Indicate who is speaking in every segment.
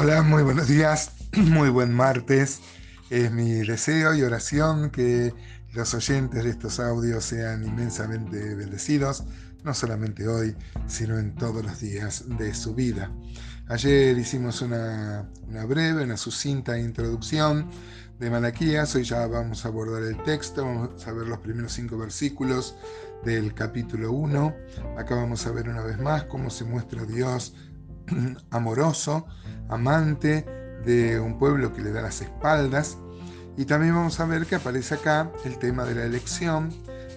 Speaker 1: Hola, muy buenos días, muy buen martes. Es mi deseo y oración que los oyentes de estos audios sean inmensamente bendecidos, no solamente hoy, sino en todos los días de su vida. Ayer hicimos una, breve, una sucinta introducción de Malaquías, hoy ya vamos a abordar el texto, vamos a ver los primeros cinco versículos del capítulo 1. Acá vamos a ver una vez más cómo se muestra Dios amoroso, amante de un pueblo que le da las espaldas. Y también vamos a ver que aparece acá el tema de la elección,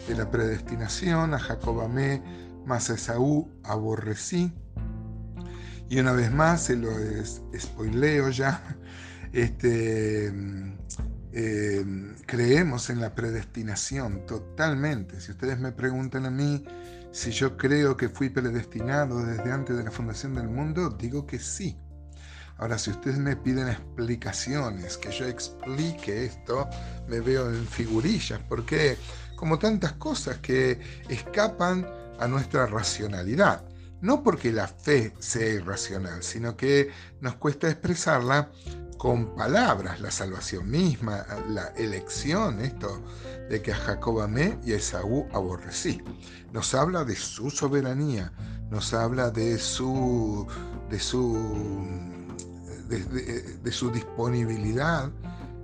Speaker 1: de la predestinación, a Jacob amé, más a Esaú aborrecí. Y una vez más, se lo spoileo ya, este, eh, creemos en la predestinación totalmente. Si ustedes me preguntan a mí si yo creo que fui predestinado desde antes de la fundación del mundo, digo que sí. Ahora, si ustedes me piden explicaciones, que yo explique esto, me veo en figurillas, porque como tantas cosas que escapan a nuestra racionalidad. No porque la fe sea irracional, sino que nos cuesta expresarla con palabras, la salvación misma, la elección, esto de que a Jacob amé y a Esaú aborrecí. Nos habla de su soberanía, nos habla de su, de su, de, su disponibilidad,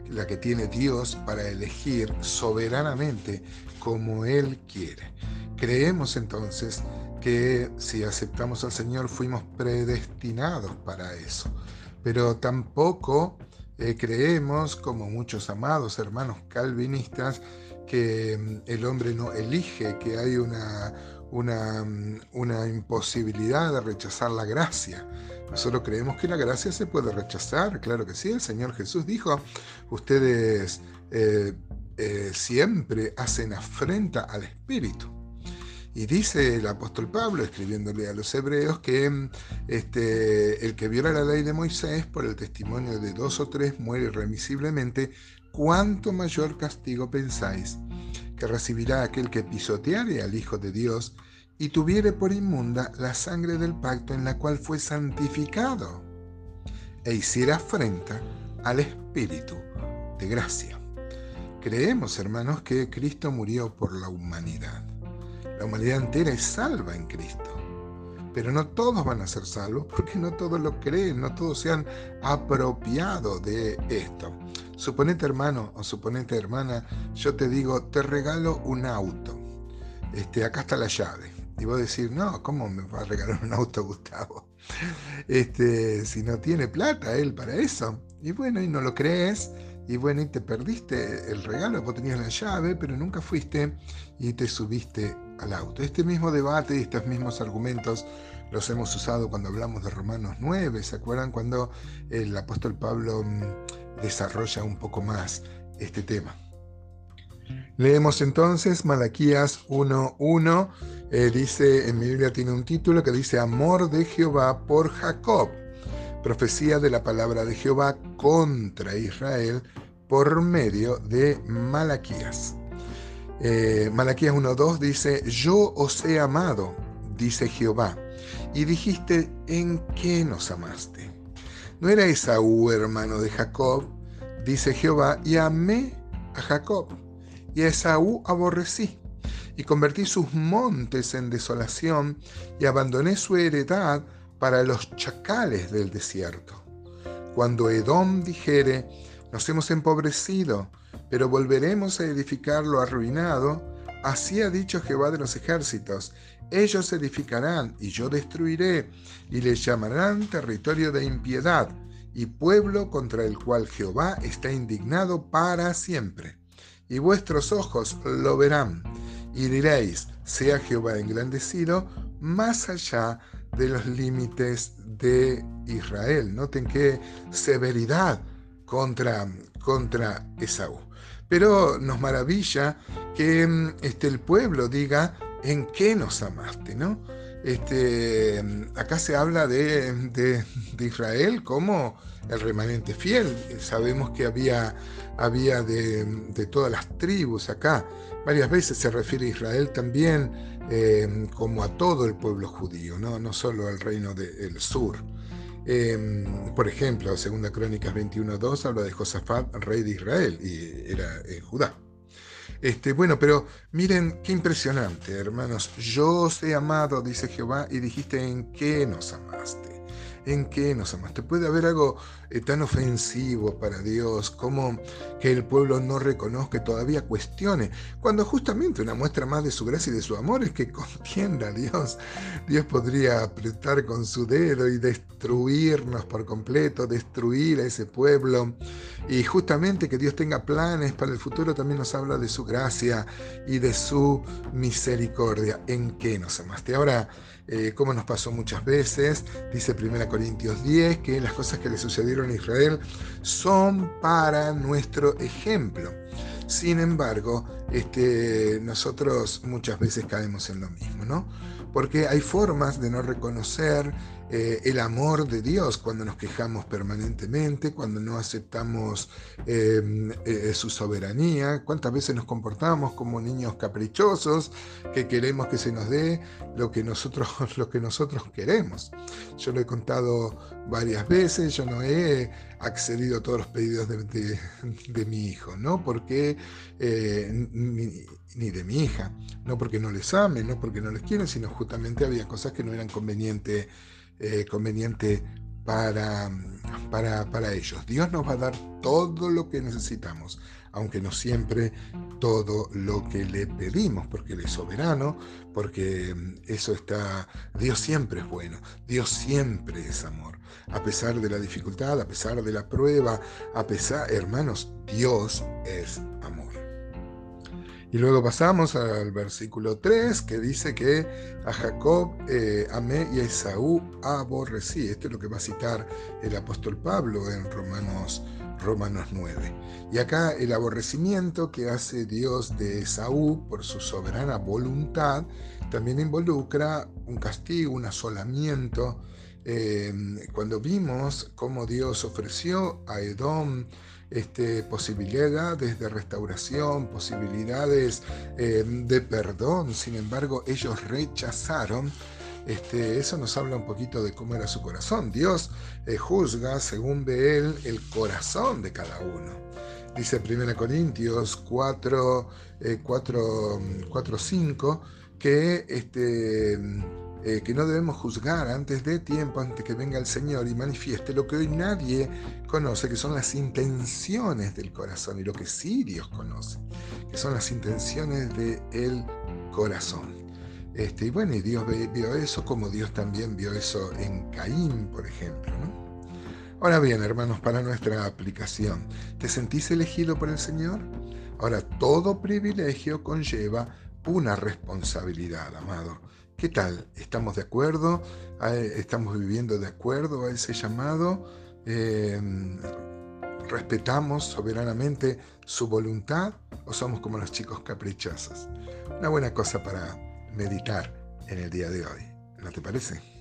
Speaker 1: la que tiene Dios para elegir soberanamente como Él quiere. Creemos entonces que si aceptamos al Señor fuimos predestinados para eso pero tampoco eh, creemos, como muchos amados hermanos calvinistas, que mm, el hombre no elige, que hay una, mm, una, imposibilidad de rechazar la gracia. Nosotros creemos que la gracia se puede rechazar, claro que sí, el Señor Jesús dijo, ustedes eh, eh, siempre hacen afrenta al Espíritu. Y dice el apóstol Pablo, escribiéndole a los hebreos, que este, el que viola la ley de Moisés por el testimonio de dos o tres muere irremisiblemente, ¿cuánto mayor castigo pensáis que recibirá aquel que pisoteare al Hijo de Dios y tuviere por inmunda la sangre del pacto en la cual fue santificado e hiciera afrenta al Espíritu de gracia? Creemos, hermanos, que Cristo murió por la humanidad la humanidad entera es salva en Cristo. Pero no todos van a ser salvos porque no todos lo creen, no todos se han apropiado de esto. Suponete hermano o suponete hermana, yo te digo, te regalo un auto. Este, acá está la llave. Y vos decís, no, ¿cómo me va a regalar un auto Gustavo? Este, si no tiene plata él para eso. Y bueno, y no lo crees, y bueno, y te perdiste el regalo, vos tenías la llave, pero nunca fuiste y te subiste al auto. Este mismo debate y estos mismos argumentos los hemos usado cuando hablamos de Romanos 9, ¿se acuerdan? Cuando el apóstol Pablo mm, desarrolla un poco más este tema. Leemos entonces Malaquías 1.1, eh, dice, en mi Biblia tiene un título que dice Amor de Jehová por Jacob profecía de la palabra de Jehová contra Israel por medio de Malaquías. Eh, Malaquías 1.2 dice, yo os he amado, dice Jehová, y dijiste, ¿en qué nos amaste? ¿No era Esaú hermano de Jacob? Dice Jehová, y amé a Jacob, y a Esaú aborrecí, y convertí sus montes en desolación, y abandoné su heredad para los chacales del desierto. Cuando Edom dijere, nos hemos empobrecido, pero volveremos a edificar lo arruinado, así ha dicho Jehová de los ejércitos, ellos edificarán y yo destruiré, y les llamarán territorio de impiedad, y pueblo contra el cual Jehová está indignado para siempre. Y vuestros ojos lo verán, y diréis, sea Jehová engrandecido más allá de los límites de Israel. Noten qué severidad contra, contra Esaú. Pero nos maravilla que mm, este, el pueblo diga en qué nos amaste, ¿no? Este, acá se habla de, de, Israel como el remanente fiel. Sabemos que había, había de, de, todas las tribus acá. Varias veces se refiere a Israel también eh, como a todo el pueblo judío, no, no solo al reino del sur. Em, por ejemplo, 2 Crónicas 21.2 habla de Josafat, rey de Israel, y era en Judá. Este, bueno, pero miren qué impresionante, hermanos. Yo os he amado, dice Jehová, y dijiste en qué nos amaste. ¿En qué nos amaste? Puede haber algo eh, tan ofensivo para Dios como que el pueblo no reconozca, todavía cuestione, cuando justamente una muestra más de su gracia y de su amor es que contienda a Dios. Dios podría apretar con su dedo y destruirnos por completo, destruir a ese pueblo. Y justamente que Dios tenga planes para el futuro también nos habla de su gracia y de su misericordia. ¿En qué nos amaste? Ahora, eh, como nos pasó muchas veces, dice 1 Corintios 10, que las cosas que le sucedieron a Israel son para nuestro ejemplo. Sin embargo, este, nosotros muchas veces caemos en lo mismo, ¿no? Porque hay formas de no reconocer eh, el amor de Dios cuando nos quejamos permanentemente, cuando no aceptamos em, eh, su soberanía, cuántas veces nos comportamos como niños caprichosos que queremos que se nos dé lo que nosotros, que nosotros queremos. Yo lo he contado varias veces, yo no he accedido a todos los pedidos de, mi hijo, no porque eh, ni, ni, de mi hija, no porque no les ame, no porque no les quieren, sino justamente había cosas que no eran convenientes eh, conveniente para, para, para ellos. Dios nos va a dar todo lo que necesitamos, aunque no siempre todo lo que le pedimos, porque Él es soberano, porque mm, eso está, Dios siempre es bueno, Dios siempre es amor, a pesar de la dificultad, a pesar de la prueba, a pesar, hermanos, Dios es amor. Y luego pasamos al versículo 3 que dice que a Jacob eh, amé y a Esaú aborrecí. Esto es lo que va a citar el apóstol Pablo en Romanos, Romanos 9. Y acá el aborrecimiento que hace Dios de Esaú por su soberana voluntad también involucra un castigo, un asolamiento. Eh, cuando vimos cómo Dios ofreció a Edom este, posibilidades de restauración, posibilidades eh, de perdón. Sin embargo, ellos rechazaron. Este, eso nos habla un poquito de cómo era su corazón. Dios eh, juzga, según ve él, el corazón de cada uno. Dice 1 Corintios 4, 4, 4 5 que este, eh, que no debemos juzgar antes de tiempo, antes que venga el Señor y manifieste lo que hoy nadie conoce, que son las intenciones del corazón, y lo que sí Dios conoce, que son las intenciones del corazón. Este, y bueno, y Dios vio eso como Dios también vio eso en Caín, por ejemplo. Ahora bien, hermanos, para nuestra aplicación, ¿te sentís elegido por el Señor? Ahora, todo privilegio conlleva una responsabilidad, amado. ¿Qué tal? ¿Estamos de acuerdo? ¿Estamos viviendo de acuerdo a ese llamado? Em, ¿Respetamos soberanamente su voluntad o somos como los chicos caprichosos? Una buena cosa para meditar en el día de hoy. ¿No te parece?